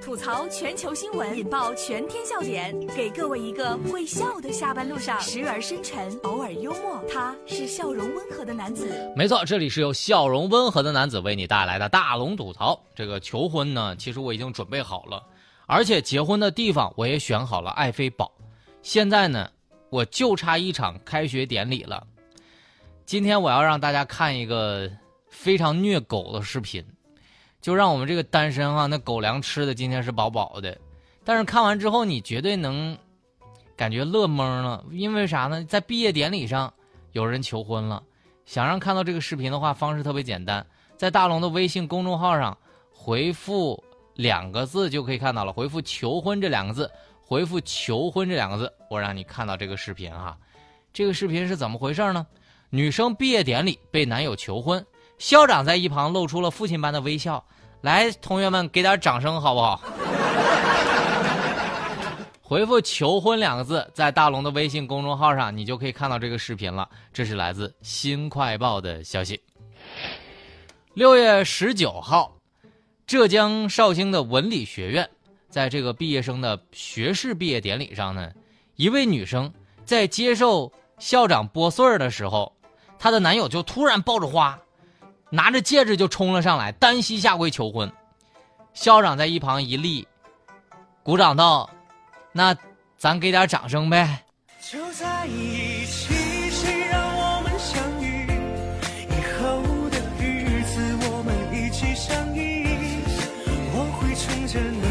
吐槽全球新闻，引爆全天笑点，给各位一个会笑的下班路上，时而深沉，偶尔幽默。他是笑容温和的男子。没错，这里是由笑容温和的男子为你带来的大龙吐槽。这个求婚呢，其实我已经准备好了，而且结婚的地方我也选好了爱妃堡。现在呢，我就差一场开学典礼了。今天我要让大家看一个非常虐狗的视频。就让我们这个单身哈，那狗粮吃的今天是饱饱的，但是看完之后你绝对能感觉乐懵了，因为啥呢？在毕业典礼上有人求婚了，想让看到这个视频的话，方式特别简单，在大龙的微信公众号上回复两个字就可以看到了，回复“求婚”这两个字，回复“求婚”这两个字，我让你看到这个视频哈。这个视频是怎么回事呢？女生毕业典礼被男友求婚。校长在一旁露出了父亲般的微笑，来，同学们给点掌声好不好？回复“求婚”两个字，在大龙的微信公众号上，你就可以看到这个视频了。这是来自《新快报》的消息。六月十九号，浙江绍兴的文理学院，在这个毕业生的学士毕业典礼上呢，一位女生在接受校长拨穗儿的时候，她的男友就突然抱着花。拿着戒指就冲了上来，单膝下跪求婚。校长在一旁一立，鼓掌道：“那咱给点掌声呗。”就在一起，谁让我们相遇？以后的日子我们一起相依。我会宠着你，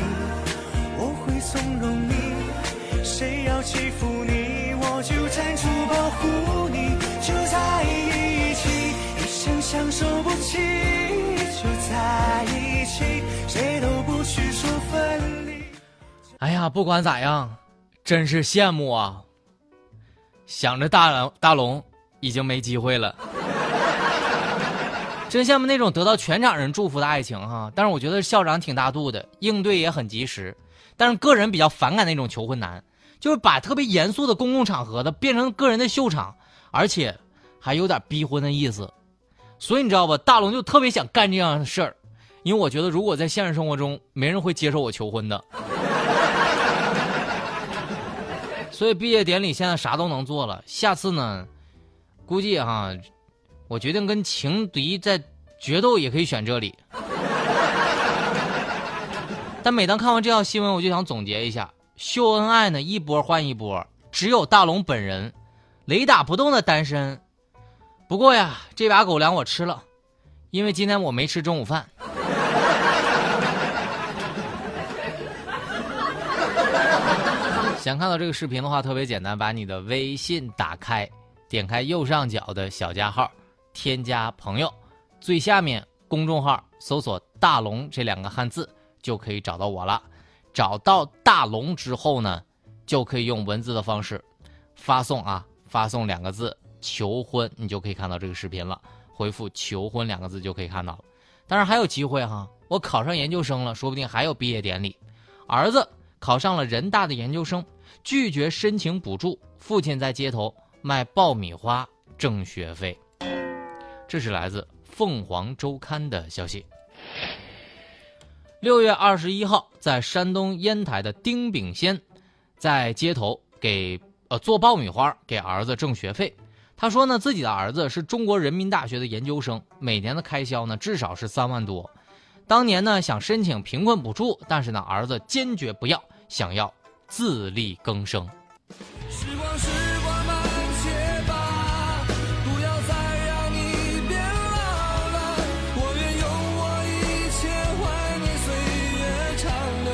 我会纵容你。谁要欺负你，我就站出保护你。就在一起，一生相守。呀，不管咋样，真是羡慕啊！想着大，大龙已经没机会了，真羡慕那种得到全场人祝福的爱情哈。但是我觉得校长挺大度的，应对也很及时。但是个人比较反感那种求婚男，就是把特别严肃的公共场合的变成个人的秀场，而且还有点逼婚的意思。所以你知道吧，大龙就特别想干这样的事儿，因为我觉得如果在现实生活中，没人会接受我求婚的。所以毕业典礼现在啥都能做了，下次呢，估计哈，我决定跟情敌在决斗，也可以选这里。但每当看完这条新闻，我就想总结一下：秀恩爱呢，一波换一波，只有大龙本人雷打不动的单身。不过呀，这把狗粮我吃了，因为今天我没吃中午饭。想看到这个视频的话，特别简单，把你的微信打开，点开右上角的小加号，添加朋友，最下面公众号搜索“大龙”这两个汉字，就可以找到我了。找到大龙之后呢，就可以用文字的方式发送啊，发送两个字。求婚，你就可以看到这个视频了。回复“求婚”两个字就可以看到了。当然还有机会哈，我考上研究生了，说不定还有毕业典礼。儿子考上了人大的研究生，拒绝申请补助，父亲在街头卖爆米花挣学费。这是来自《凤凰周刊》的消息。六月二十一号，在山东烟台的丁炳先，在街头给呃做爆米花给儿子挣学费。他说呢，自己的儿子是中国人民大学的研究生，每年的开销呢至少是三万多。当年呢想申请贫困补助，但是呢儿子坚决不要，想要自力更生，时光时光慢些吧，不要再让你变老了，我愿用我一切换你岁月长流。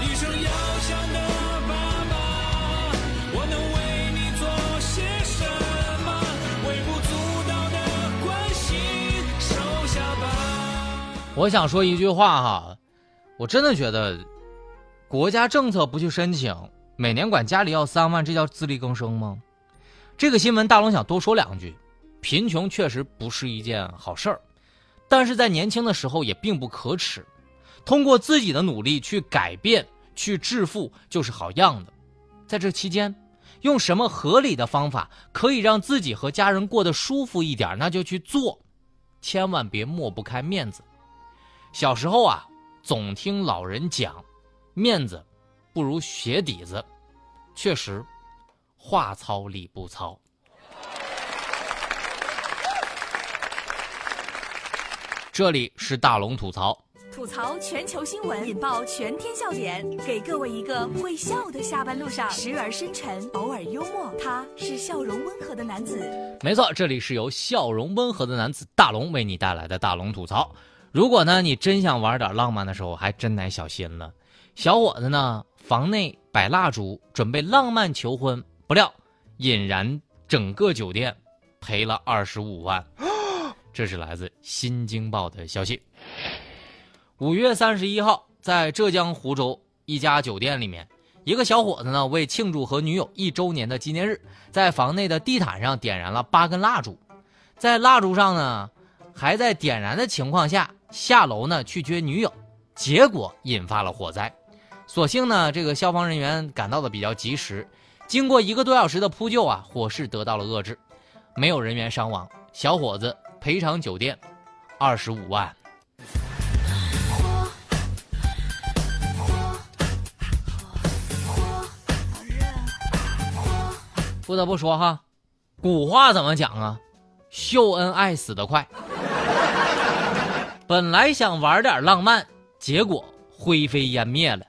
一生要强的爸爸，我能为你做些什么？微不足道的关心，收下吧。我想说一句话哈。我真的觉得，国家政策不去申请，每年管家里要三万，这叫自力更生吗？这个新闻大龙想多说两句，贫穷确实不是一件好事儿，但是在年轻的时候也并不可耻，通过自己的努力去改变、去致富就是好样的。在这期间，用什么合理的方法可以让自己和家人过得舒服一点，那就去做，千万别抹不开面子。小时候啊，总听老人讲，面子不如鞋底子。确实，话糙理不糙。这里是大龙吐槽，吐槽全球新闻，引爆全天笑点，给各位一个会笑的下班路上，时而深沉，偶尔幽默。他是笑容温和的男子。没错，这里是由笑容温和的男子大龙为你带来的大龙吐槽。如果呢，你真想玩点浪漫的时候，还真得小心了。小伙子呢，房内摆蜡烛，准备浪漫求婚，不料引燃整个酒店，赔了二十五万。这是来自《新京报》的消息。五月三十一号，在浙江湖州一家酒店里面，一个小伙子呢，为庆祝和女友一周年的纪念日，在房内的地毯上点燃了八根蜡烛，在蜡烛上呢，还在点燃的情况下下楼呢去接女友，结果引发了火灾。所幸呢，这个消防人员赶到的比较及时，经过一个多小时的扑救啊，火势得到了遏制，没有人员伤亡。小伙子。赔偿酒店二十五万。不得不说哈，古话怎么讲啊？秀恩爱死得快。本来想玩点浪漫，结果灰飞烟灭了。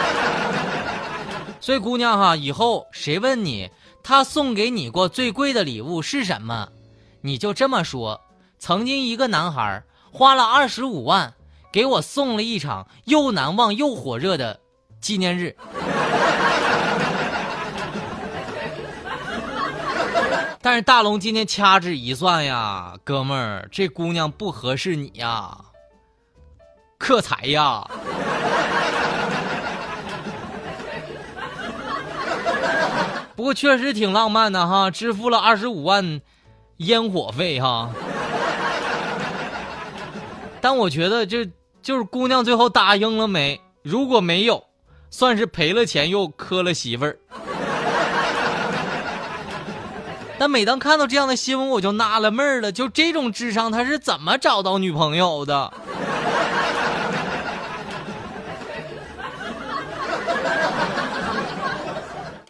所以姑娘哈，以后谁问你他送给你过最贵的礼物是什么？你就这么说，曾经一个男孩花了二十五万给我送了一场又难忘又火热的纪念日。但是大龙今天掐指一算呀，哥们儿，这姑娘不合适你呀，克财呀。不过确实挺浪漫的哈，支付了二十五万。烟火费哈，但我觉得这就是姑娘最后答应了没？如果没有，算是赔了钱又磕了媳妇儿。但每当看到这样的新闻，我就纳了闷儿了：就这种智商，他是怎么找到女朋友的？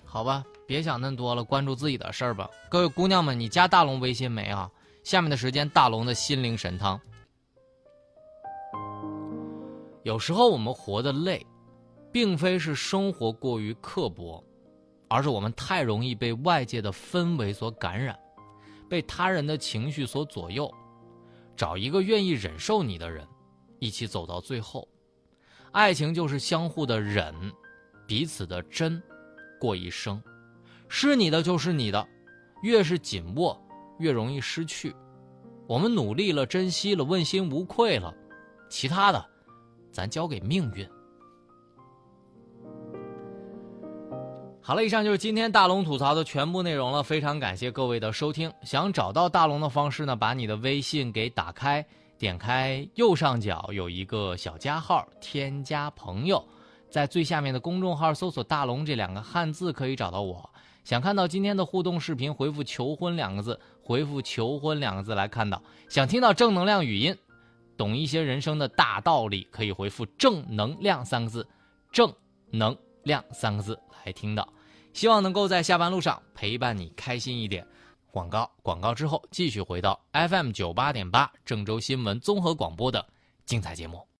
好吧。别想那么多了，关注自己的事儿吧。各位姑娘们，你加大龙微信没啊？下面的时间，大龙的心灵神汤。有时候我们活得累，并非是生活过于刻薄，而是我们太容易被外界的氛围所感染，被他人的情绪所左右。找一个愿意忍受你的人，一起走到最后。爱情就是相互的忍，彼此的真，过一生。是你的就是你的，越是紧握，越容易失去。我们努力了，珍惜了，问心无愧了，其他的，咱交给命运。好了，以上就是今天大龙吐槽的全部内容了。非常感谢各位的收听。想找到大龙的方式呢，把你的微信给打开，点开右上角有一个小加号，添加朋友，在最下面的公众号搜索“大龙”这两个汉字，可以找到我。想看到今天的互动视频，回复“求婚”两个字，回复“求婚”两个字来看到。想听到正能量语音，懂一些人生的大道理，可以回复“正能量”三个字，“正能量”三个字来听到。希望能够在下班路上陪伴你开心一点。广告广告之后，继续回到 FM 九八点八郑州新闻综合广播的精彩节目。